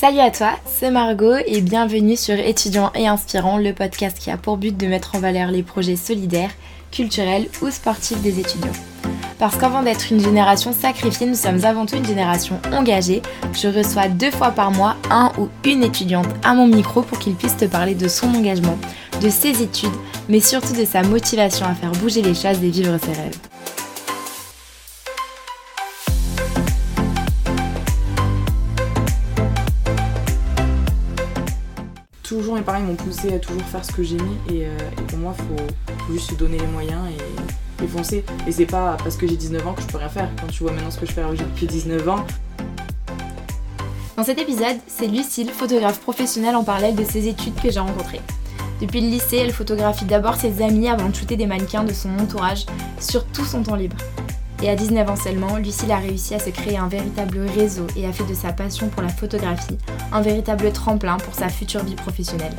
Salut à toi, c'est Margot et bienvenue sur Étudiants et Inspirants, le podcast qui a pour but de mettre en valeur les projets solidaires, culturels ou sportifs des étudiants. Parce qu'avant d'être une génération sacrifiée, nous sommes avant tout une génération engagée. Je reçois deux fois par mois un ou une étudiante à mon micro pour qu'il puisse te parler de son engagement, de ses études, mais surtout de sa motivation à faire bouger les choses et vivre ses rêves. Parents m'ont poussé à toujours faire ce que j'aimais et, euh, et pour moi faut, faut juste se donner les moyens et, foncer et c'est pas parce que j'ai 19 ans que je peux rien faire quand tu vois maintenant ce que je fais alors que j'ai depuis 19 ans Dans cet épisode, c'est Lucille, photographe professionnelle en parallèle de ses études que j'ai rencontrée. Depuis le lycée, elle photographie d'abord ses amis avant de shooter des mannequins de son entourage sur tout son temps libre. Et à 19 ans seulement, Lucille a réussi à se créer un véritable réseau et a fait de sa passion pour la photographie un véritable tremplin pour sa future vie professionnelle.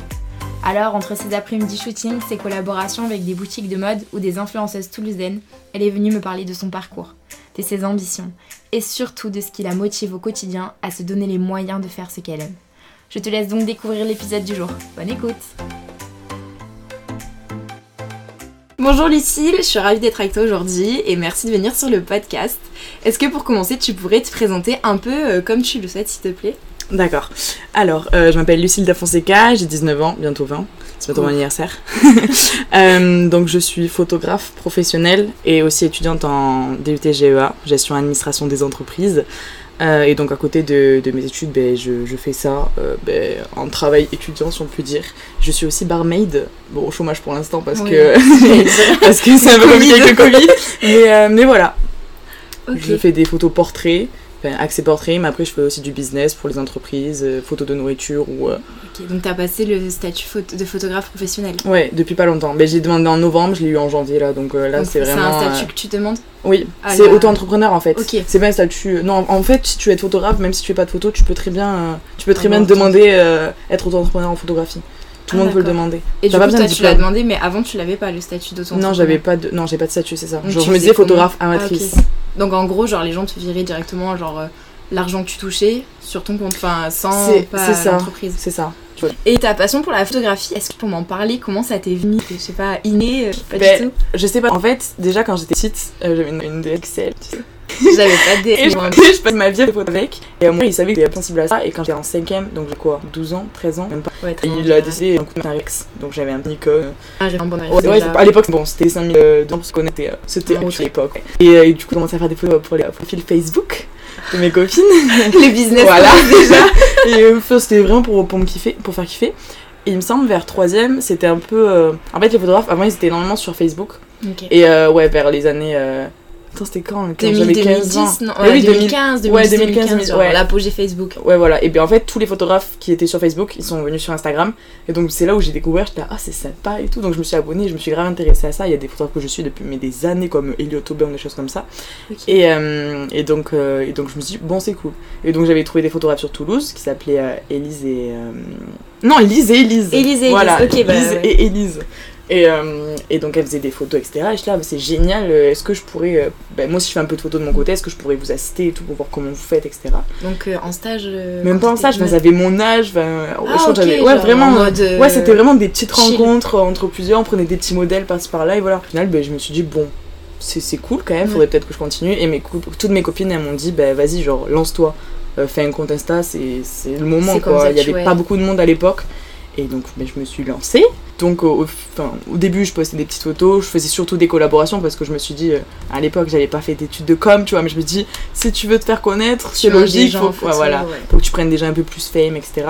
Alors, entre ses après-midi shooting, ses collaborations avec des boutiques de mode ou des influenceuses toulousaines, elle est venue me parler de son parcours, de ses ambitions et surtout de ce qui la motive au quotidien à se donner les moyens de faire ce qu'elle aime. Je te laisse donc découvrir l'épisode du jour. Bonne écoute Bonjour Lucille, je suis ravie d'être avec toi aujourd'hui et merci de venir sur le podcast. Est-ce que pour commencer, tu pourrais te présenter un peu euh, comme tu le souhaites, s'il te plaît? D'accord. Alors, euh, je m'appelle Lucille Da Fonseca, j'ai 19 ans, bientôt 20. C'est bientôt mon anniversaire. Euh, donc, je suis photographe professionnelle et aussi étudiante en DUT GEA, gestion et administration des entreprises. Euh, et donc à côté de, de mes études, ben, je, je fais ça euh, ben, en travail étudiant, si on peut dire. Je suis aussi barmaid, bon au chômage pour l'instant parce, Oui. que parce que c'est un peu compliqué avec le Covid. Mais, euh, mais voilà, je fais des photos portraits, enfin, accès portrait, mais après je fais aussi du business pour les entreprises, euh, photos de nourriture ou... euh, Ok, donc t'as passé le statut de photographe professionnel. Ouais, depuis pas longtemps. Ben, j'ai demandé en novembre, je l'ai eu en janvier là, donc euh, là c'est vraiment... un statut euh, que tu demandes Oui, Ah, c'est auto-entrepreneur en fait. Ok. C'est pas un statut. Non, en fait, si tu es photographe, même si tu fais pas de photo, tu peux très bien, tu peux très Avoir bien te demander être auto-entrepreneur en photographie. Tout le Ah, monde peut le demander. Et du coup, toi, tu l'as demandé, mais avant, tu l'avais pas le statut d'auto Non, j'avais pas de, non, j'ai pas de statut, c'est ça. Donc, Genre, tu je me disais photographe amatrice. Ah. Donc en gros, genre les gens te viraient directement genre euh, l'argent que tu touchais sur ton compte, enfin sans c'est ça. l'entreprise. C'est ça. Tu. Et ta passion pour la photographie, est-ce que pour m'en parler, comment ça t'est venu? Je sais pas, inné, euh, pas Ben, du tout. Je sais pas. En fait, déjà quand j'étais petite, euh, j'avais une, une DXL. Tu sais. J'avais pas de Et je, je passais ma vie à avec. Et moi, il savait que j'étais sensible à ça. Et quand j'étais en 5ème, donc j'ai quoi 12 ans 13 ans Même pas. ouais, Il a décidé d'un coup de un Rex. Donc j'avais un Nikon. Ah, j'ai un bon Ouais, ouais, à l'époque, bon, c'était 5000 euh, dollars parce qu'on était. euh, C'était Ah, à l'époque. Et, euh, et du coup, j'ai commencé à faire des photos pour les profils Facebook de mes copines. Les business voilà, déjà. Et euh, c'était vraiment pour, pour me kiffer, pour faire kiffer. Et il me semble, vers 3ème, c'était un peu. euh, En fait, les photographes, avant, ils étaient énormément sur Facebook. Ok. Et euh, ouais, vers les années. euh, Attends, c'était quand quand 2000, j'avais 15 ans 2010, non, ouais, oui, 2015, 2010, ouais, 2015, 2015, genre ouais. l'apogée Facebook. Ouais, voilà. Et bien en fait, tous les photographes qui étaient sur Facebook, ils sont venus sur Instagram. Et donc, c'est là où j'ai découvert, j'étais là, ah, c'est sympa et tout. Donc, je me suis abonnée, je me suis grave intéressée à ça. Il y a des photographes que je suis depuis mais des années, comme Elliot Aubin, des choses comme ça. Et, euh, et, donc, euh, et donc, je me suis dit, bon, c'est cool. Et donc, j'avais trouvé des photographes sur Toulouse qui s'appelaient euh, Élise et. euh, Non, Élise et Élise. Élise et Élise, Voilà, ok, bah, Élise ouais. et Élise. Et, euh, et donc, elle faisait des photos, etc. Et je suis là, bah, c'est génial. euh, Est-ce que je pourrais. euh, ben, moi, si je fais un peu de photos de mon côté, est-ce que je pourrais vous assister et tout pour voir comment vous faites, etc. Donc euh, en stage. euh, Même pas en stage, ça avait mon âge. Ah, je crois que ok, j'avais- ouais, vraiment. Ouais, c'était vraiment des petites chill. rencontres entre plusieurs. On prenait des petits modèles par-ci par-là. Et voilà. Au final, ben, je me suis dit, bon, c'est cool quand même. Ouais. Faudrait peut-être que je continue. Et mes toutes mes copines, elles m'ont dit, ben vas-y, genre, lance-toi. fais un compte Insta, c'est le moment quoi. Il y que avait ouais. pas beaucoup de monde à l'époque. Et donc, ben, je me suis lancée. Donc, au, au- enfin, au début, je postais des petites photos. Je faisais surtout des collaborations parce que je me suis dit, euh, à l'époque, j'avais pas fait d'études de com, tu vois. Mais je me dis, si tu veux te faire connaître, c'est logique. Faut, ouais, voilà ouais. que tu prennes déjà un peu plus fame, etc.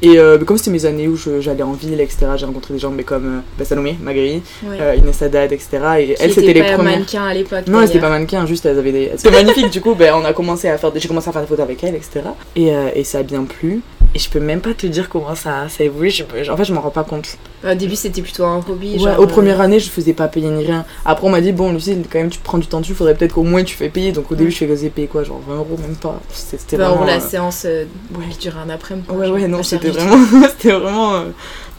Et euh, comme c'était mes années où j'allais en ville, etc., j'ai rencontré des gens mais comme euh, bah, Salomé, Magri, Ouais. euh, Inès Haddad, etc. Et Qui elles, c'était était les premières. mannequin à l'époque. Non, elles étaient pas mannequins, juste elles avaient des. C'était magnifique, du coup, ben, on a commencé à faire des... j'ai commencé à faire des photos avec elles, etc. Et, euh, et ça a bien plu. Et je peux même pas te dire comment ça, ça a évolué. Je En fait, je m'en rends pas compte. Au début, c'était plutôt un hobby. Ouais, genre, aux euh, premières années, je faisais pas payer ni rien. Après, on m'a dit, bon, Lucie, quand même, tu prends du temps dessus, faudrait peut-être qu'au moins tu fais payer. Donc, au début, Ouais. je faisais payer quoi, genre 20 euros, même pas. C'était bah, en vraiment. la euh, séance euh, ouais. qui dure un après-midi. Ouais, genre, ouais, non, c'était vraiment. c'était vraiment. euh,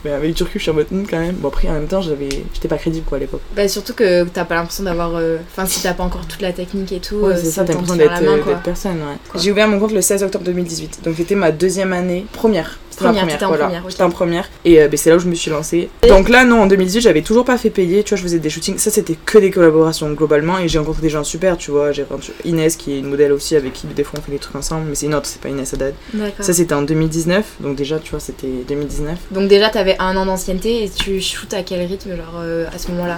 Mais avec du recul, je suis en mode, hum, quand même. Bon, après, en même temps, j'avais... j'étais pas crédible, quoi, à l'époque. Bah, surtout que t'as pas l'impression d'avoir. euh, Enfin, si t'as pas encore toute la technique et tout, Ouais, c'est ça, t'as l'impression d'être personne, ouais. J'ai ouvert mon compte le 16 octobre 2018. Donc, c'était ma deuxième année. Première. C'était Première, première, voilà. première. J'étais en première. Et euh, ben, c'est là où je me suis lancée. Donc là, non, en 2018, j'avais toujours pas fait payer. Tu vois, je faisais des shootings. Ça, c'était que des collaborations globalement. Et j'ai rencontré des gens super, tu vois. J'ai rencontré Inès, qui est une modèle aussi, avec qui des fois on fait des trucs ensemble. Mais c'est une autre, c'est pas Inès Haddad. Ça, c'était en 2019. Donc déjà, tu vois, c'était 2019. Donc, déjà, t'avais un an d'ancienneté et tu shootes à quel rythme, genre, euh, à ce moment-là?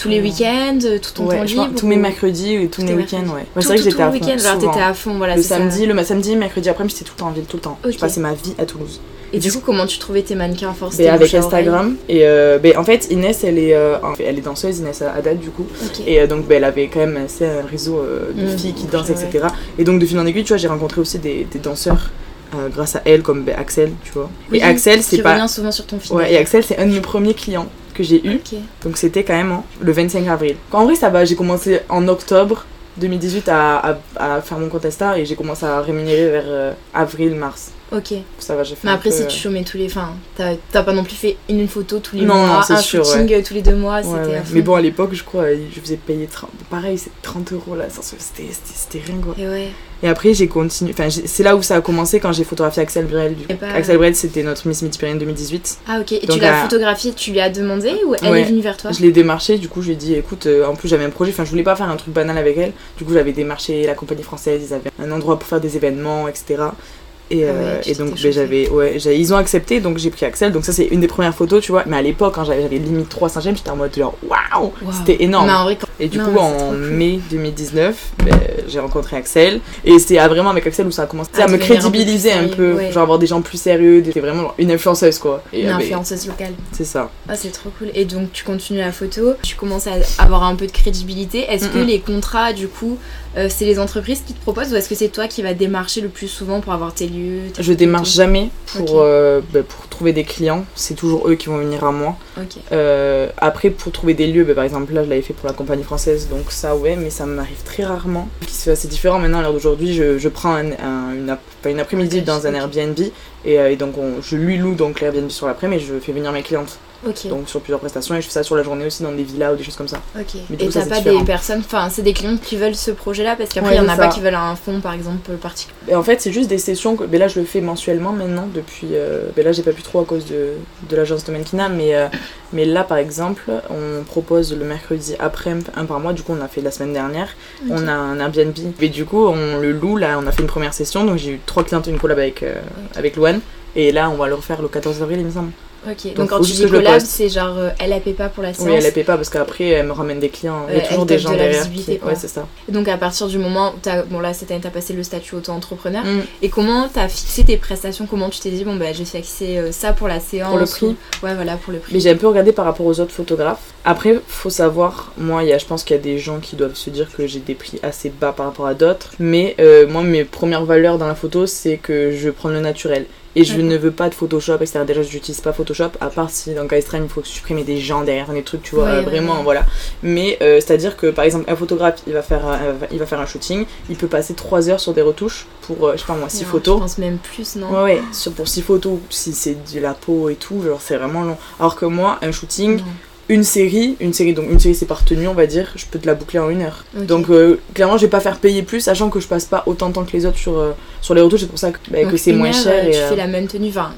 Tous les Euh, week-ends euh, Tout ton Ouais, temps libre tous mes mercredis et tous mes week-ends, ouais. Ouais, Tout- c'est vrai que j'étais à fond. genre, t'étais à fond, voilà. le c'est ça. samedi, le samedi, mercredi après-midi, j'étais tout le temps en ville, tout le temps. Ok. Je passais ma vie à Toulouse. Et du coup, comment tu trouvais tes mannequins force Ben, avec Instagram. Et euh, ben, en fait, Inès, elle est, euh, elle est danseuse, Inès Haddad, du coup. Ok. Et euh, donc, ben, elle avait quand même assez un réseau de Mm. filles qui dansent, Ouais. etc. Et donc, de fil en aiguille, tu vois, j'ai rencontré aussi des, des danseurs euh, grâce à elle, comme ben, Axel, tu vois. Oui, et Axel, c'est Tu pas. reviens souvent sur ton film. Ouais, et Axel, c'est un de mes premiers clients que j'ai eu. Donc, c'était quand même hein, le 25 avril. En vrai, ça va, j'ai commencé en octobre 2018 à, à, à faire mon compte Insta et j'ai commencé à rémunérer vers euh, avril-mars. Ok. Ça va, j'ai fait Mais après, peu, si euh, tu chômais tous les. Enfin, t'as pas non plus fait une photo tous les Non, mois, non, un sûr, shooting euh, tous les deux mois, Ouais, c'était ouais. Mais bon, à l'époque, je crois, je faisais payer 30... Pareil, c'est 30 euros là, c'était rien quoi. Et ouais. Et après, j'ai continué. Enfin, c'est là où ça a commencé quand j'ai photographié Axel Brel. Du coup. Et pas- Axel Brel, c'était notre Miss Midi-Pyrénées 2018. Ah, ok. Et Donc, tu l'as à- photographié, tu lui as demandé ou elle Ouais. est venue vers toi? Je l'ai démarché, du coup, je lui ai dit écoute, euh, en plus, j'avais un projet. Enfin, je voulais pas faire un truc banal avec elle. Du coup, j'avais démarché la compagnie française. Ils avaient un endroit pour faire des événements, etc. Et, Ah ouais, euh, et donc, ben, j'avais, ouais, ils ont accepté, donc j'ai pris Axel. Donc, ça, c'est une des premières photos, tu vois. Mais à l'époque, quand j'avais limite 300 j'aime, j'étais en mode genre waouh, Waouh. c'était énorme. Vrai, quand- Et du Non, coup, c'est en mai 2019, ben, j'ai rencontré Axel. Et c'était ah, vraiment avec Axel où ça a commencé À à me crédibiliser un peu. ouais. Genre avoir des gens plus sérieux. C'était vraiment genre une influenceuse, quoi. Et, une euh, ben, influenceuse locale. c'est ça. Ah, c'est trop cool. Et donc, tu continues la photo, tu commences à avoir un peu de crédibilité. Est-ce que les contrats, du coup, euh, c'est les entreprises qui te proposent ou est-ce que c'est toi qui vas démarcher le plus souvent pour avoir tes lieux tes Je démarche jamais pour, euh, ben, pour trouver des clients. C'est toujours eux qui vont venir à moi. Euh, après, pour trouver des lieux, ben, par exemple, là, je l'avais fait pour la compagnie française, donc ça, ouais, mais ça m'arrive très rarement. Ce qui se fait assez différent maintenant, à l'heure d'aujourd'hui, je, je prends un, un- une, ap- pas une après-midi dans un. Airbnb, et, et donc on- je lui loue donc l'Airbnb sur l'après, mais je fais venir mes clientes, Donc sur plusieurs prestations, et je fais ça sur la journée aussi dans des villas ou des choses comme ça. Ok. Mais du Et t'as pas différent. des personnes, enfin, c'est des clients qui veulent ce projet-là parce qu'après, Ouais, il y en a pas qui veulent un fonds, par exemple, particulier. Et en fait, c'est juste des sessions. Que, ben là, je le fais mensuellement maintenant. Depuis. euh, ben là, j'ai pas pu trop à cause de, de l'agence de Mankina. Mais, euh, mais là, par exemple, on propose le mercredi après un par mois. Du coup, on l'a fait la semaine dernière. On a un Airbnb. Et du coup, on le loue. Là, on a fait une première session. Donc, j'ai eu trois clientes, une collab avec, euh, avec Luan. Et là, on va le refaire le 14 avril, il me semble. Ok. Donc, Donc, quand tu dis collab, c'est genre euh, elle a paie pas pour la séance. Oui, elle la paie pas parce qu'après, elle me ramène des clients. Il y a toujours des gens de la derrière. qui-. Ouais, c'est ça. Donc à partir du moment où t'as, bon là cette année t'as passé le statut auto-entrepreneur, Mm. et comment t'as fixé tes prestations? Comment tu t'es dit bon bah j'ai fixé euh, ça pour la séance? Pour le prix ou- Ouais voilà pour le prix. Mais j'ai un peu regardé par rapport aux autres photographes. Après, faut savoir, moi, y a, je pense qu'il y a des gens qui doivent se dire que j'ai des prix assez bas par rapport à d'autres. Mais euh, moi, mes premières valeurs dans la photo, c'est que je prends le naturel. Et je ne veux pas de Photoshop, etc. Déjà, je n'utilise pas Photoshop, à part si dans Extreme, il faut supprimer des gens derrière des trucs, tu vois, Ouais, euh, vraiment, ouais. voilà. Mais euh, c'est-à-dire que, par exemple, un photographe, il va, faire un, il va faire un shooting, il peut passer 3 heures sur des retouches pour, euh, je sais pas moi, 6 Non, photos. Je pense même plus non. Ouais, ouais, sur, pour 6 photos, si c'est de la peau et tout, genre c'est vraiment long. Alors que moi, un shooting, Non. Une série, une série, donc une série c'est par tenue, on va dire, je peux te la boucler en une heure. Donc euh, clairement, je vais pas faire payer plus, sachant que je passe pas autant de temps que les autres sur, euh, sur les retouches, c'est pour ça que, bah, que c'est moins heure, cher. euh, et, tu fais la même tenue, enfin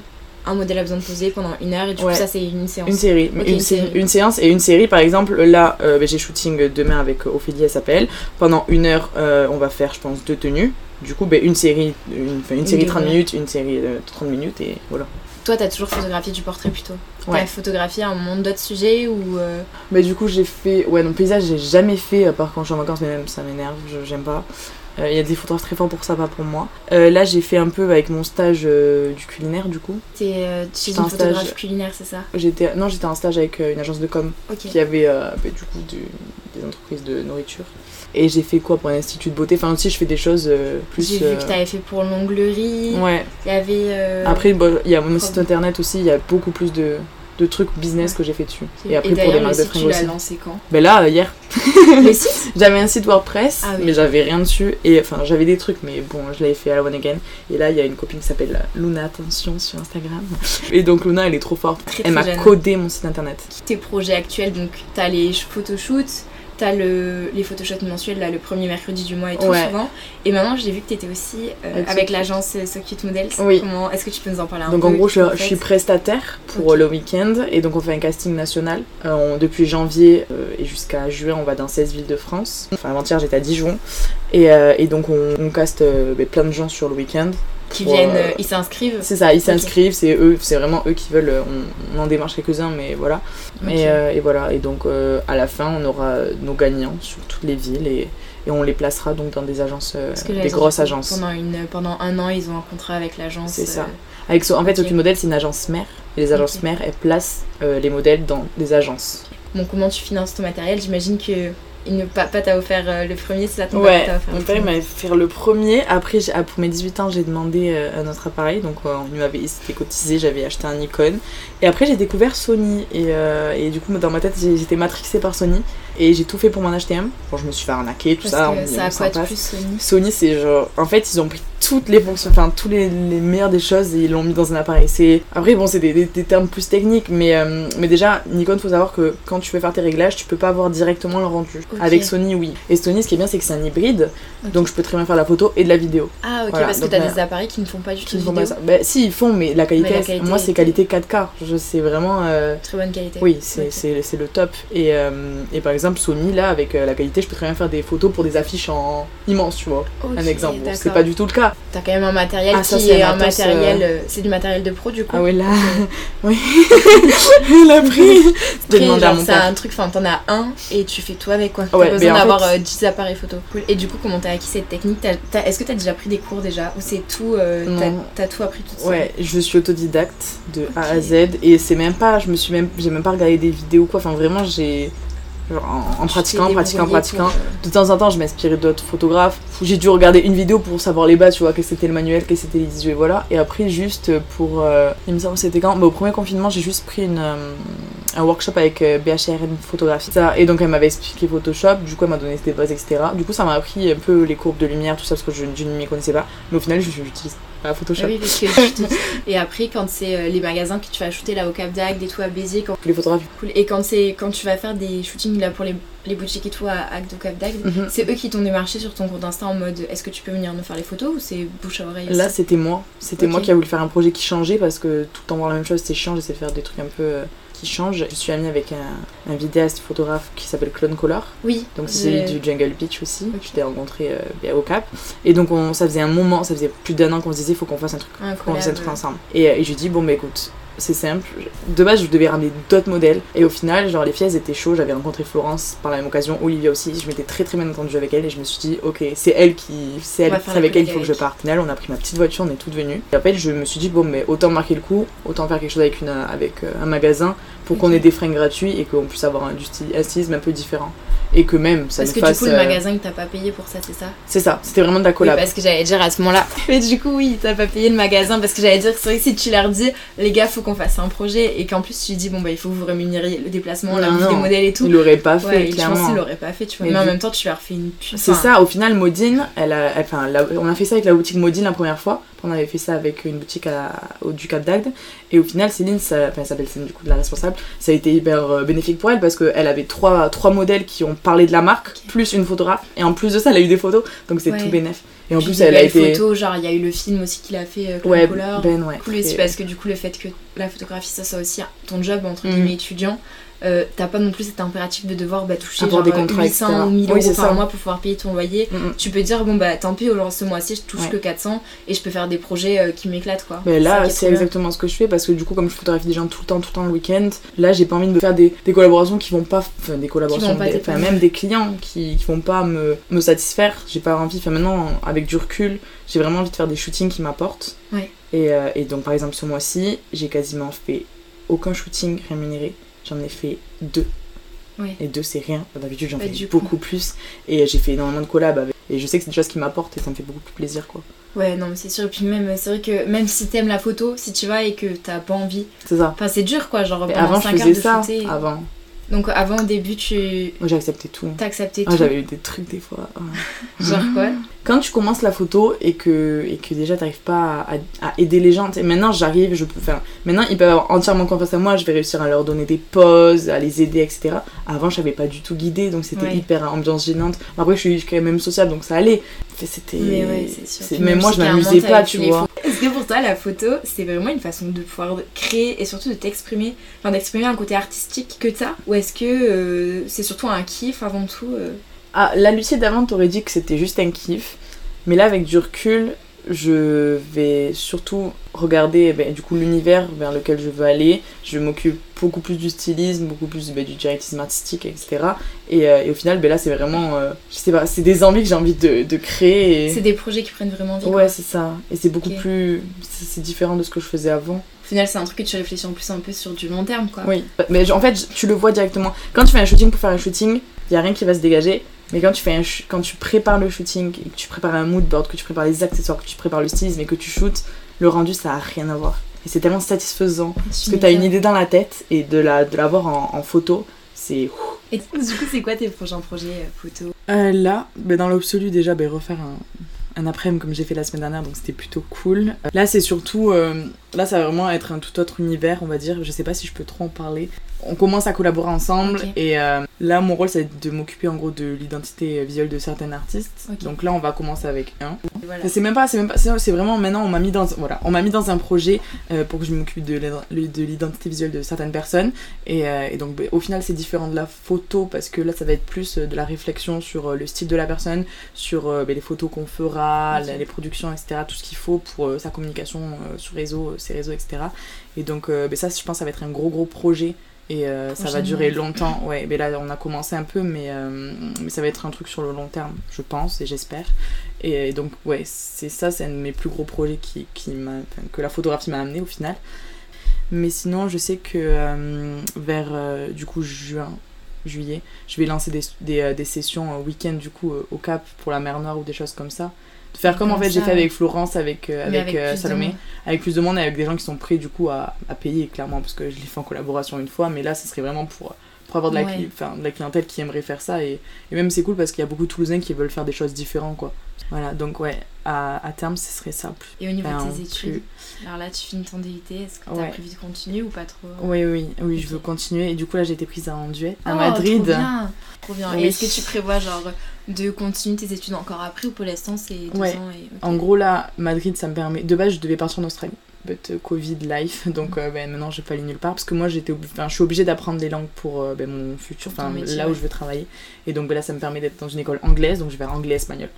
un modèle a besoin de poser pendant une heure et du Ouais. coup ça c'est une séance. Une série, une, une sé- série. une séance et une série par exemple là euh, bah, j'ai shooting demain avec Ophélie elle s'appelle pendant une heure on va faire je pense deux tenues du coup bah, une série une, une série 30 demi-heure. minutes une série de 30 minutes et voilà Toi t'as toujours photographié du portrait plutôt. Ouais. T'as photographié un moment d'autres sujets ou euh, Mais du coup, j'ai fait. Ouais, donc paysage, j'ai jamais fait, à part quand je suis en vacances, mais même ça m'énerve, je- j'aime pas. Euh, Il y a des photographes très forts pour ça, pas pour moi. Euh, là, j'ai fait un peu avec mon stage euh, du culinaire, du coup. t'es chez une en stage. photographe culinaire c'est ça? J'étais, non, j'étais en stage avec une agence de com qui avait bah, du coup des entreprises de nourriture. Et j'ai fait quoi pour un institut de beauté? Enfin, aussi, je fais des choses plus. J'ai vu que t'avais fait pour l'onglerie. Ouais. Il y avait. Après, bon, il y a mon site internet aussi, il y a beaucoup plus de, de trucs business que j'ai fait dessus. Et, après, pour des marques de site, tu fringues l'as aussi. lancé quand Ben là, euh, hier, Le site j'avais un site WordPress, Ah oui. mais j'avais rien dessus. Et enfin, j'avais des trucs, mais bon, je l'avais fait à la one again. Et là, il y a une copine qui s'appelle Luna Attention sur Instagram. Et donc, Luna, elle est trop forte. Très, Elle m'a codé mon site internet. Tes projets actuels, donc t'as les photoshoots, t'as le, les photoshoots mensuels, là, le premier mercredi du mois et tout Ouais. souvent. Et maintenant, j'ai vu que t'étais aussi euh, Avec l'agence euh, So Cute Models. Oui. Comment Est-ce que tu peux nous en parler un Donc peu en gros, je, suis prestataire pour le week-end et donc on fait un casting national. Euh, on- depuis janvier euh, et jusqu'à juin, on va dans 16 villes de France. Enfin, avant-hier, j'étais à Dijon et, et donc on, on caste ben, plein de gens sur le week-end. Qui pour, viennent, euh, ils s'inscrivent. C'est ça, ils s'inscrivent, c'est eux, c'est vraiment eux qui veulent. euh, On, on en démarche quelques-uns, mais voilà. Ok. Et, euh, et voilà, et donc euh, à la fin, on aura nos gagnants sur toutes les villes et, et on les placera donc dans des agences, des grosses agences. Pendant, une, pendant un an, ils ont un contrat avec l'agence. C'est ça. Avec, so- en fait, Ok. Sophie Model, c'est une agence mère. Et les agences mères, elles placent les modèles dans des agences. Bon, comment tu finances ton matériel? J'imagine que il ne, pas, pas t'a offert euh, le premier, c'est là ton Ouais, papa t'a offert mon père m'avait fait le premier. Après, ah, pour mes 18 ans, j'ai demandé euh, un autre appareil. Donc, euh, on lui avait c'était cotisé, j'avais acheté un Nikon. Et après, j'ai découvert Sony. Et, euh, et du coup, dans ma tête, j'ai- j'étais matrixée par Sony. Et j'ai tout fait pour acheter un. Bon, je me suis fait arnaquer, tout Parce ça. que ça a quoi de plus Sony Sony, c'est genre. En fait, ils ont pris toutes les fonctions, enfin, tous les, les meilleurs des choses et ils l'ont mis dans un appareil. C'est Après, bon, c'est des, des- des termes plus techniques, mais, euh, mais déjà, Nikon, faut savoir que quand tu veux faire tes réglages, tu peux pas avoir directement le rendu. Avec Sony, oui. Et Sony, ce qui est bien, c'est que c'est un hybride, donc je peux très bien faire la photo et de la vidéo. Ah, ok, Voilà, parce que t'as euh, des appareils qui ne font pas du tout de vidéo. ça. Bah, si, ils font, mais la qualité, Mais la elle- qualité moi, c'est est- qualité 4K. Je sais vraiment. euh, Très bonne qualité. oui, c'est c'est- c'est le top. Et, euh, et par exemple, Sony, là, avec euh, la qualité, je peux très bien faire des photos pour des affiches en immense, tu vois. Un exemple. C'est pas du tout le cas. T'as quand même un matériel Ah, ça, qui est un matos, matériel. euh, C'est du matériel de pro du coup. Ah ouais, là. Oui. Elle a pris. J'ai demandé à mon c'est un truc, enfin t'en as un et tu fais tout avec quoi. T'as Ouais, besoin d'avoir fait- euh, 10 appareils photo. Cool. Et du coup, comment t'as acquis cette technique? Est-ce que t'as déjà pris des cours déjà? Ou c'est tout euh, t'as- tout appris seule Ouais, je suis autodidacte de A à. Z et c'est même pas, je me suis même, j'ai même pas regardé des vidéos quoi. Enfin vraiment, j'ai genre, en, pratiquant, pratiquant, pratiquant. pour, euh, De temps en temps, je m'inspirais d'autres photographes. J'ai dû regarder une vidéo pour savoir les bases, tu vois, que c'était le manuel, que c'était les visuels, et voilà. Et après, juste pour. euh, il me semble que c'était quand bah, Au premier confinement, j'ai juste pris une, euh, un workshop avec euh, BHRN Photographie. Ça, et donc, elle m'avait expliqué Photoshop, du coup, elle m'a donné des bases, etc. Du coup, ça m'a appris un peu les courbes de lumière, tout ça, parce que je, je ne m'y connaissais pas. Mais au final, je- j'utilise pas Photoshop. Oui, parce que te- Et après, quand c'est euh, les magasins que tu vas shooter là au Cap d'Agde et tout à Béziers, quand... Les photographes. cool. et quand, c'est quand tu vas faire des shootings là pour les, les boutiques et tout à Agde au Cap d'Agde, Mhm. c'est eux qui t'ont démarché sur ton compte Insta en mode est-ce que tu peux venir nous faire les photos ou c'est bouche à oreille Là, c'était moi. C'était moi qui a voulu faire un projet qui changeait parce que tout le temps voir la même chose, c'est chiant. J'essaie de faire des trucs un peu euh, qui changent. Je suis amie avec un, un vidéaste photographe qui s'appelle Clone Color. Oui, Donc c'est celui du Jungle Beach aussi. Je l'ai rencontré euh, au Cap. Et donc on, ça faisait un moment, ça faisait plus d'un an qu'on se disait faut qu'on fasse un truc, qu'on fasse un truc ensemble. Et, euh, et je lui dis bon bah écoute. C'est simple. De base, je devais ramener d'autres modèles. Et au final, genre, les filles, elles étaient chaudes. J'avais rencontré Florence par la même occasion, Olivia aussi. Je m'étais très très bien entendue avec elle. Et je me suis dit, ok, c'est elle qui. C'est elle, c'est avec elle qu'il faut que je parte. Au final, on a pris ma petite voiture, on est toutes venues. Et fait, je me suis dit, bon, mais autant marquer le coup, autant faire quelque chose avec, une, avec euh, un magasin pour qu'on ait des fringues gratuits et qu'on puisse avoir un, stylisme un peu différent. Et que même ça Parce que fasse. du coup, le euh, magasin, il t'a pas payé pour ça, c'est ça? C'est ça, c'était vraiment de la collab. Oui, parce que j'allais dire à ce moment-là. Mais du coup, oui, t'as pas payé le magasin parce que j'allais dire, c'est vrai que si tu leur dis, les gars, faut qu'on fasse un projet et qu'en plus tu dis, bon, bah, il faut que vous rémunériez le déplacement, la Non, vie des modèles et tout. Il l'aurait pas fait, ouais, et je pense clairement. qu'il l'aurait pas fait, tu vois. Et Mais en même temps, tu leur fais une pub. C'est ça, au final, Modine, elle a, elle- enfin, la- on a fait ça avec la boutique Modine la première fois. On avait fait ça avec une boutique à, au, du Cap d'Agde. Et au final, Céline, ça, enfin, elle s'appelle Céline, du coup, la responsable, ça a été hyper euh, bénéfique pour elle parce qu'elle avait trois, trois modèles qui ont parlé de la marque, plus une photographe. Et en plus de ça, elle a eu des photos, donc c'est Ouais. tout bénéf. Et en Puis plus, elle a été. photos, genre, il y a eu le film aussi qu'il a fait, euh, Ouais, Color. Ben, ouais. Cool aussi Et- parce que du coup, le fait que la photographie, ça soit aussi ton job, entre Mhm. guillemets, étudiant. Euh, t'as pas non plus cet impératif de devoir bah, toucher genre, des contrats, 800 etc. ou 1000 Oui, euros par ça. mois pour pouvoir payer ton loyer. Mm, mm. Tu peux dire, bon bah tant pis, aujourd'hui ce mois-ci, je touche Ouais. que 400 et je peux faire des projets euh, qui m'éclatent quoi. Mais là, c'est exactement ce que je fais parce que du coup, comme je photographie des gens tout le temps, tout le temps le week-end, là, j'ai pas envie de faire des, des collaborations qui vont pas, enfin, des collaborations, des- enfin, même des clients qui, qui vont pas me, me satisfaire. J'ai pas envie, enfin, maintenant, avec du recul, j'ai vraiment envie de faire des shootings qui m'apportent. Ouais. Et, euh, et donc, par exemple, ce mois-ci, j'ai quasiment fait aucun shooting rémunéré. J'en ai fait deux. Et deux, c'est rien. D'habitude, j'en Bah, fais coup. beaucoup plus. Et j'ai fait énormément de collabs avec. Et je sais que c'est des choses qui m'apportent et ça me fait beaucoup plus plaisir, quoi. Ouais, non, mais c'est sûr. Et puis même, c'est vrai que même si t'aimes la photo, si tu vas et que t'as pas envie, C'est ça. enfin c'est dur quoi, genre pendant avant, je 5 heures faisais de ça. shooter. Avant. Donc avant au début tu Moi, j'ai accepté tout. t'acceptais Ah, tout. j'avais eu des trucs des fois. Genre quoi? Quand tu commences la photo et que, et que déjà t'arrives pas à, à aider les gens, sais, maintenant j'arrive, je peux faire. Maintenant ils peuvent avoir entièrement confiance en moi, je vais réussir à leur donner des pauses, à les aider, etc. Avant je savais pas du tout guider, donc c'était Ouais. hyper ambiance gênante. Après je suis quand même sociable, donc ça allait. C'était. Mais ouais, sûr. moi je m'amusais pas, tu vois. Est-ce que pour toi la photo c'est vraiment une façon de pouvoir créer et surtout de t'exprimer, enfin d'exprimer un côté artistique que t'as Ou est-ce que euh, c'est surtout un kiff avant tout euh? Ah, la Lucie d'avant t'aurais dit que c'était juste un kiff. Mais là, avec du recul, je vais surtout regarder eh ben, du coup l'univers vers lequel je veux aller. Je m'occupe beaucoup plus du stylisme, beaucoup plus ben, du directisme artistique, etc. Et, euh, et au final, ben, là, c'est vraiment, euh, je sais pas, c'est des envies que j'ai envie de, de créer. Et... C'est des projets qui prennent vraiment vie. Ouais, c'est ça. Et c'est beaucoup plus, c'est c'est différent de ce que je faisais avant. Au final c'est un truc que tu réfléchis en plus un peu sur du long terme quoi. Oui. Mais en fait, tu le vois directement. Quand tu fais un shooting pour faire un shooting, il y a rien qui va se dégager. Mais quand tu, fais un quand tu prépares le shooting, et que tu prépares un mood board, que tu prépares les accessoires, que tu prépares le stylisme et que tu shootes, le rendu ça a rien à voir. Et c'est tellement satisfaisant. Parce que t'as une idée dans la tête et de la de l'avoir en, en photo, c'est. Et du coup c'est quoi tes prochains projets euh, photo? Euh, là, ben, dans l'absolu, déjà, ben, refaire un, un après-midi comme j'ai fait la semaine dernière, donc c'était plutôt cool. Euh, Là, c'est surtout. euh, là, ça va vraiment être un tout autre univers, on va dire. Je sais pas si je peux trop en parler. On commence à collaborer ensemble et euh, là, mon rôle, c'est de m'occuper en gros de l'identité visuelle de certains artistes. Donc là, on va commencer avec un. Voilà. C'est même pas, c'est même pas, c'est vraiment maintenant on m'a mis dans, voilà, on m'a mis dans un projet euh, pour que je m'occupe de l'id- de l'identité visuelle de certaines personnes et, euh, et donc ben, au final c'est différent de la photo parce que là ça va être plus de la réflexion sur le style de la personne, sur ben, les photos qu'on fera, la- les productions etc, tout ce qu'il faut pour sa communication sur réseau, ses réseaux etc. Et donc ben, ça je pense ça va être un gros gros projet. Et euh, ça va durer longtemps, ouais. Mais là, on a commencé un peu, mais, euh, mais ça va être un truc sur le long terme, je pense et j'espère. Et donc, ouais, c'est ça, c'est un de mes plus gros projets qui, qui m'a, que la photographie m'a amené au final. Mais sinon, je sais que euh, vers du coup juin, juillet, je vais lancer des, des, des sessions week-end du coup au Cap pour la mer Noire ou des choses comme ça. De faire comme, en fait j'ai fait avec Florence, avec, euh, avec, euh, Salomé. avec plus de monde et avec des gens qui sont prêts du coup à, à payer clairement parce que je l'ai fait en collaboration une fois mais là ce serait vraiment pour, pour avoir de la, Ouais. cli- enfin, de la clientèle qui aimerait faire ça et, et même c'est cool parce qu'il y a beaucoup de Toulousains qui veulent faire des choses différentes quoi voilà donc ouais à, à terme ce serait ça plus Et au niveau Enfin, de tes études, plus- alors là tu finis ton DUT, est-ce que t'as Ouais. prévu de continuer ou pas trop? Oui oui oui je veux continuer. Et du coup là j'ai été prise en duet à Oh, Madrid. Trop bien, trop bien. Oui. Et est-ce que tu prévois genre de continuer tes études encore après ou pour l'instant c'est deux Ouais. ans et... en gros là Madrid ça me permet de base je devais partir en Australie. But euh, Covid life donc euh, ben, maintenant je vais pas aller nulle part parce que moi j'étais enfin, je suis obligée d'apprendre des langues pour euh, ben, mon futur enfin métier, là ouais. où je veux travailler. Et donc ben, là ça me permet d'être dans une école anglaise donc je vais faire anglais espagnol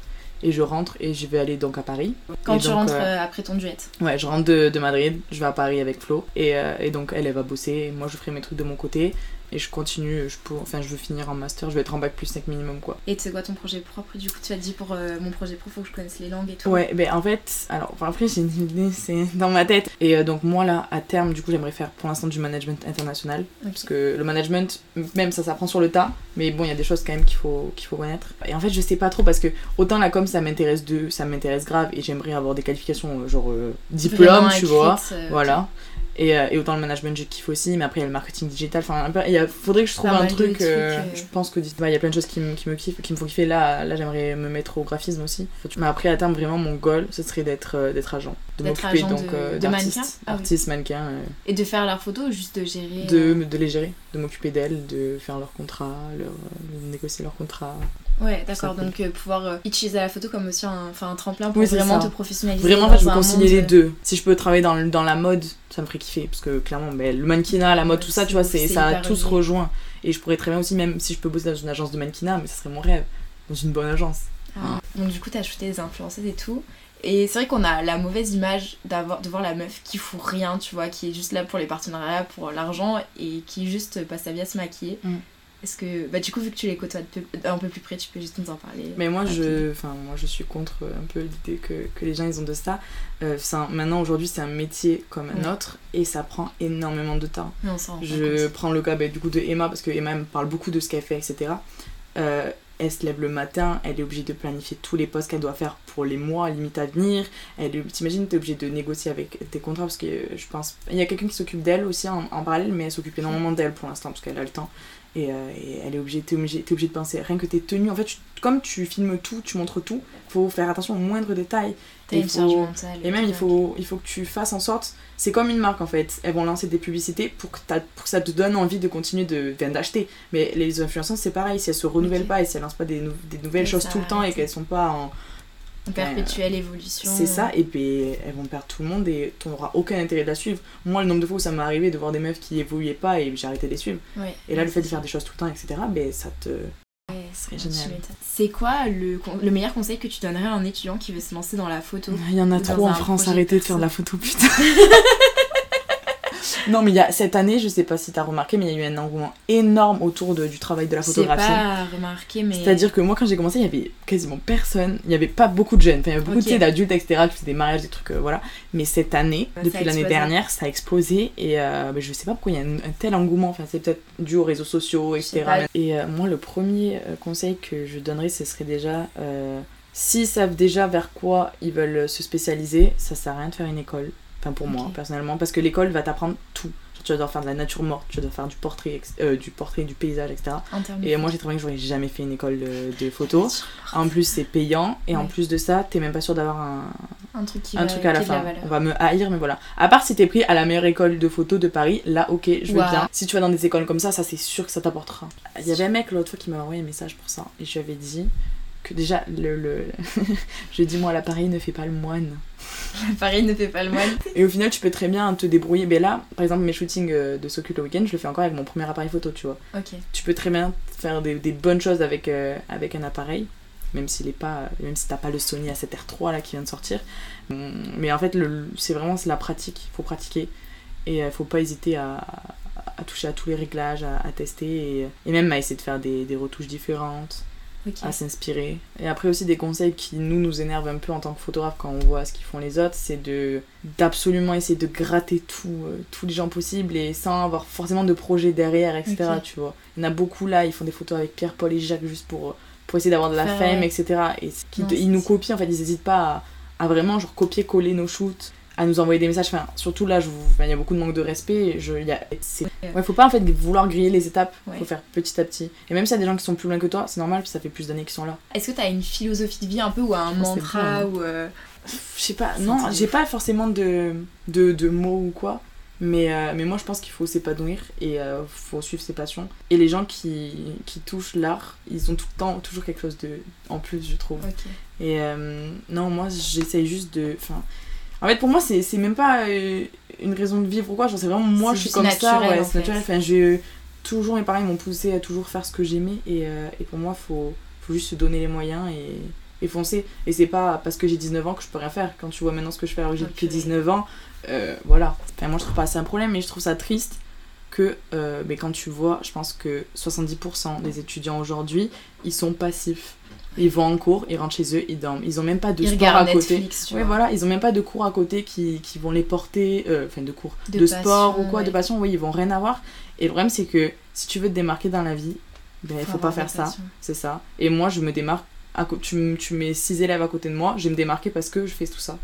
et je rentre et je vais aller donc à Paris. Quand Et tu donc, rentres euh, euh, après ton duet. ouais je rentre de, de Madrid je vais à Paris avec Flo et, euh, et donc elle elle va bosser. Et moi je ferai mes trucs de mon côté et je continue je pour, enfin je veux finir en master je vais être en bac plus 5 minimum quoi Et c'est quoi ton projet propre du coup? Tu as dit pour euh, mon projet pro faut que je connaisse les langues et tout. Ouais, ben en fait, alors enfin, après j'ai une idée, c'est dans ma tête. Et euh, donc moi là, à terme, du coup, j'aimerais faire pour l'instant du management international. Parce que le management, même ça s'apprend sur le tas, mais bon, il y a des choses quand même qu'il faut, qu'il faut connaître. Et en fait, je sais pas trop parce que autant la com, ça m'intéresse de, ça m'intéresse grave et j'aimerais avoir des qualifications euh, genre euh, diplôme, Vraiment tu écrite, vois. Voilà. Et, euh, et autant le management, je kiffe aussi, mais après il y a le marketing digital. Enfin, il faudrait que je trouve un truc. euh, euh. Je pense que il y a plein de choses qui, me- qui me kiffent, qui me font kiffer. Là, là j'aimerais me mettre au graphisme aussi. Mais après, à terme, vraiment, mon goal, ce serait d'être euh, d'être agent. De m'occuper donc d'artistes. mannequin? Oui. Mannequins. euh, Et de faire leurs photos ou juste de gérer de, de les gérer, de m'occuper d'elles, de faire leur contrat, leur, de négocier leur contrat. Ouais, d'accord. Donc euh, pouvoir euh, utiliser la photo comme aussi un, un tremplin pour Oui, vraiment ça. te professionnaliser. Vraiment, en fait, je concilier monde, les euh, deux. Si je peux travailler dans, dans la mode, ça me ferait kiffer. Parce que clairement, ben, le mannequinat, la mode, Ouais, tout ça, tu vois, c'est, ça a se relié. rejoint. Et je pourrais très bien aussi, même si je peux bosser dans une agence de mannequinat, mais ça serait mon rêve. Dans une bonne agence. Ah. Donc du coup, t'as shooté des influenceuses et tout. Et c'est vrai qu'on a la mauvaise image d'avoir de voir la meuf qui fout rien, tu vois, qui est juste là pour les partenariats, pour l'argent et qui juste passe sa vie à se maquiller. Mm. Est-ce que, bah du coup, vu que tu les côtoies un peu plus près, tu peux juste nous en parler Mais moi, je, enfin, moi, je suis contre euh, un peu l'idée que, que les gens ils ont de ça. Euh, un- maintenant, aujourd'hui, c'est un métier comme un Ouais. autre et ça prend énormément de temps. Non, Je prends le cas bah, du coup de Emma parce que Emma me parle beaucoup de ce qu'elle fait, etc. Euh, elle se lève le matin, elle est obligée de planifier tous les postes qu'elle doit faire pour les mois limite à venir. Elle t'imagines, t'es obligée de négocier avec tes contrats parce que euh, je pense, il y a quelqu'un qui s'occupe d'elle aussi en, en parallèle, mais elle s'occupe énormément d'elle pour l'instant parce qu'elle a le temps. Et, euh, et elle est obligée, t'es obligée de penser, rien que tes tenues, en fait, tu- comme tu filmes tout, tu montres tout, faut faire attention aux moindres détails. T'as Et une faut- mentale. Et même, il faut, il faut que tu fasses en sorte. C'est comme une marque en fait. Elles vont lancer des publicités pour que, pour que ça te donne envie de continuer de, d'acheter. Mais les influenceurs, c'est pareil. Si elles se renouvellent pas et si elles lancent pas des, nou- des nouvelles Et choses tout le temps et qu'elles sont pas en. En perpétuelle évolution. C'est ça, et puis elles vont perdre tout le monde et tu n'auras aucun intérêt de la suivre. Moi, le nombre de fois où ça m'est arrivé de voir des meufs qui évoluaient pas et j'ai arrêté de les suivre. Ouais. Et là, le fait de c'est faire des choses tout le temps, etc., ben, ça te. Ouais, tu génial. C'est quoi le, le meilleur conseil que tu donnerais à un étudiant qui veut se lancer dans la photo? Il y en a trop en France, arrêtez de faire de la photo, putain. non, mais il y a, cette année, je sais pas si t'as remarqué, mais il y a eu un engouement énorme autour de- du travail de la photographie. pas remarqué, mais. C'est-à-dire que moi, quand j'ai commencé, il y avait quasiment personne. Il y avait pas beaucoup de jeunes. Enfin, il y avait beaucoup d'adultes, etc., qui faisaient des mariages, des trucs, euh, voilà. Mais cette année, depuis l'année dernière, ça a explosé. Et euh, bah, je sais pas pourquoi il y a un, un tel engouement. Enfin, c'est peut-être dû aux réseaux sociaux, etc. Et euh, moi, le premier euh, conseil que je donnerais, ce serait déjà. S'ils savent déjà vers quoi ils veulent se spécialiser, ça sert à rien de faire une école. Enfin, pour moi, personnellement. Parce que l'école va t'apprendre tout. Genre, Tu vas devoir faire de la nature morte, tu vas devoir faire du portrait, euh, du portrait, du paysage, etc. Et moi, j'ai trouvé que j'aurais jamais fait une école de, de photo. En plus, c'est payant. Et en plus de ça, t'es même pas sûr d'avoir un, un truc qui un va- truc à la fin. On va me haïr, mais voilà. À part si t'es pris à la meilleure école de photo de Paris, là, ok, je veux bien. Si tu vas dans des écoles comme ça, ça, c'est sûr que ça t'apportera. Il y avait un mec l'autre fois qui m'a envoyé un message pour ça. Et je lui avais dit que déjà, le, le... je dit, moi, l'appareil ne fait pas le moine. Paris ne fait pas le moine. Et au final, tu peux très bien te débrouiller. Mais là, par exemple, mes shootings euh, de Socul le week-end, je le fais encore avec mon premier appareil photo, tu vois. Ok. tu peux très bien faire des, des bonnes choses avec, euh, avec un appareil, même s'il est pas, même si t'as pas le Sony A7R3 là qui vient de sortir. Hum, Mais en fait, c'est vraiment c'est la pratique, il faut pratiquer et il faut pas hésiter à, à toucher à tous les réglages, à, à tester et, et même à essayer de faire des, des retouches différentes, À s'inspirer. Et après aussi des conseils qui nous nous énervent un peu en tant que photographe quand on voit ce qu'ils font les autres, c'est de d'absolument essayer de gratter tout, euh, tous les gens possibles et sans avoir forcément de projet derrière, etc. Tu vois. Il y en a beaucoup là, ils font des photos avec Pierre, Paul et Jacques juste pour, pour essayer d'avoir de la Faire, fame, etc. Et Non, ils nous copient, en fait, ils n'hésitent pas à, à vraiment genre copier-coller nos shoots à nous envoyer des messages enfin surtout là je vous- enfin, il y a beaucoup de manque de respect je il y a ouais faut pas en fait vouloir griller les étapes Ouais. faut faire petit à petit et même s'il y a des gens qui sont plus loin que toi c'est normal puis ça fait plus d'années qu'ils sont là Est-ce que t'as une philosophie de vie un peu ou un mantra bien, ou. euh, je sais pas, non, j'ai pas forcément de, de, de mots ou quoi, mais, euh, mais moi je pense qu'il faut s'épanouir et euh, faut suivre ses passions. Et les gens qui, qui touchent l'art, ils ont tout le temps toujours quelque chose de en plus, je trouve. Ok. Et euh, non, moi j'essaye juste de. Enfin, en fait, pour moi, c'est même pas euh, une raison de vivre ou quoi, genre c'est vraiment moi je suis comme ça, naturel, ouais, en c'est fait. naturel. Enfin, je. Toujours mes parents m'ont poussé à toujours faire ce que j'aimais et, euh, et pour moi, faut, faut juste se donner les moyens et, et foncer. Et c'est pas parce que j'ai 19 ans que je peux rien faire. Quand tu vois maintenant ce que je fais alors que j'ai depuis 19 ans, euh, voilà. Enfin, moi je trouve pas c'est un problème, mais je trouve ça triste que euh, mais quand tu vois, je pense que 70% des étudiants aujourd'hui, ils sont passifs. Ils vont en cours, ils rentrent chez eux, ils dorment. Ils ont même pas de Ils sport à côté. Netflix, Ouais, voilà, ils ont même pas de cours à côté qui, qui vont les porter, euh, enfin de cours, De de, sport ou quoi, de ouais. passion, oui, ils vont rien avoir. Et le problème, c'est que si tu veux te démarquer dans la vie, ben, il faut, pas faire ça, c'est ça. Et moi, je me démarque, à tu, mets six élèves à côté de moi, je vais me démarquer parce que je fais tout ça.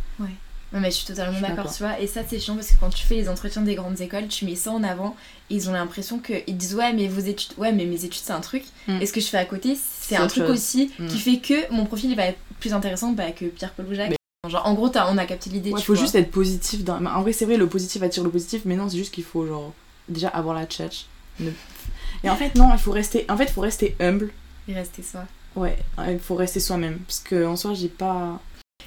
Non, mais je suis totalement d'accord, d'accord. tu vois. Et ça, c'est chiant parce que quand tu fais les entretiens des grandes écoles, tu mets ça en avant et ils ont l'impression qu'ils disent Ouais, mais vos études, ouais, mais mes études, c'est un truc. Mm. Et ce que je fais à côté, c'est un truc chose. aussi Mm. qui fait que mon profil il va être plus intéressant bah, que Pierre-Paul ou Jacques. Genre, en gros, t'as- on a capté l'idée. Il faut vois. juste être positif. Dans... mais En vrai, c'est vrai, le positif attire le positif, mais non, c'est juste qu'il faut, genre, déjà avoir la tchatch. Ne- Et en fait, non, il faut rester, en fait, faut rester humble. Et rester soi. Ouais, il faut rester soi-même. Parce que en soi, j'ai pas.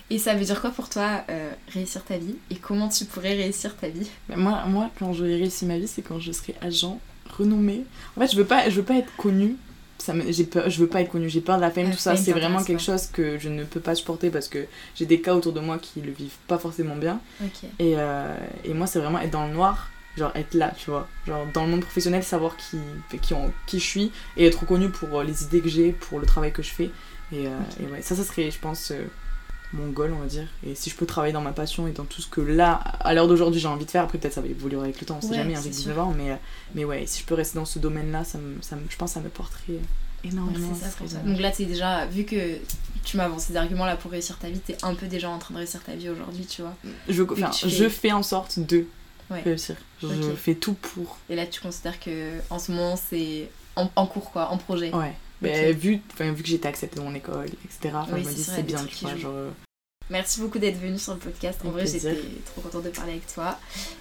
Et ça veut dire quoi pour toi euh, réussir ta vie? Et comment tu pourrais réussir ta vie? Ben, moi, moi, quand j'aurai réussi ma vie, c'est quand je serai agent renommé. En fait, je veux pas, je veux pas être connue. Ça me- j'ai peur, je veux pas être connue. J'ai peur de la fame, La tout ça. C'est vraiment quelque chose que je ne peux pas supporter parce que j'ai des cas autour de moi qui le vivent pas forcément bien. Et, euh, et moi, c'est vraiment être dans le noir. Genre être là, tu vois. Genre dans le monde professionnel, savoir qui, qui, on- qui je suis et être reconnue pour euh, les idées que j'ai, pour le travail que je fais. Et, euh, et ouais, ça, ça serait, je pense, euh, mon goal, on va dire. Et si je peux travailler dans ma passion et dans tout ce que là, à l'heure d'aujourd'hui, j'ai envie de faire, après peut-être ça va évoluer avec le temps, on sait Ouais, jamais, c'est avec sûr. 19 ans, mais, euh, mais ouais, si je peux rester dans ce domaine-là, ça me, ça me- je pense que ça me porterait énormément. C'est ça, dommage. Donc là, c'est déjà, vu que tu m'avances ces arguments là pour réussir ta vie, t'es un peu déjà en train de réussir ta vie aujourd'hui, tu vois. je, enfin, tu fais- je fais en sorte de Ouais. réussir. Je fais tout pour. Et là, tu considères que en ce moment, c'est en, en cours, quoi, en projet. Ouais. Mais vu, vu que j'ai été acceptée dans mon école, etc., Oui, je me dis c'est bien, tu vois. Genre, euh, Merci beaucoup d'être venu sur le podcast. En vrai, j'étais trop contente de parler avec toi.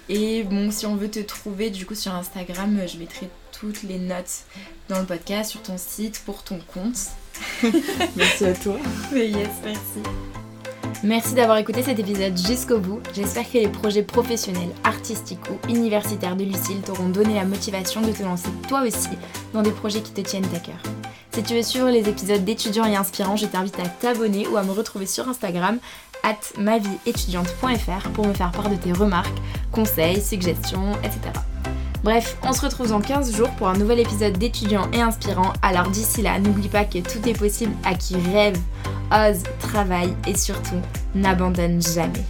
Et bon, si on veut te trouver, du coup, sur Instagram, je mettrai toutes les notes dans le podcast, sur ton site, pour ton compte. Merci à toi. Mais yes, merci. Merci d'avoir écouté cet épisode jusqu'au bout. J'espère que les projets professionnels, artistiques ou universitaires de Lucille t'auront donné la motivation de te lancer toi aussi dans des projets qui te tiennent à cœur. Si tu veux suivre les épisodes d'étudiants et inspirants, je t'invite à t'abonner ou à me retrouver sur Instagram at mavieétudiante.fr pour me faire part de tes remarques, conseils, suggestions, etc. Bref, on se retrouve dans 15 jours pour un nouvel épisode d'étudiants et inspirants. Alors d'ici là, n'oublie pas que tout est possible à qui rêve, ose, travaille et surtout n'abandonne jamais.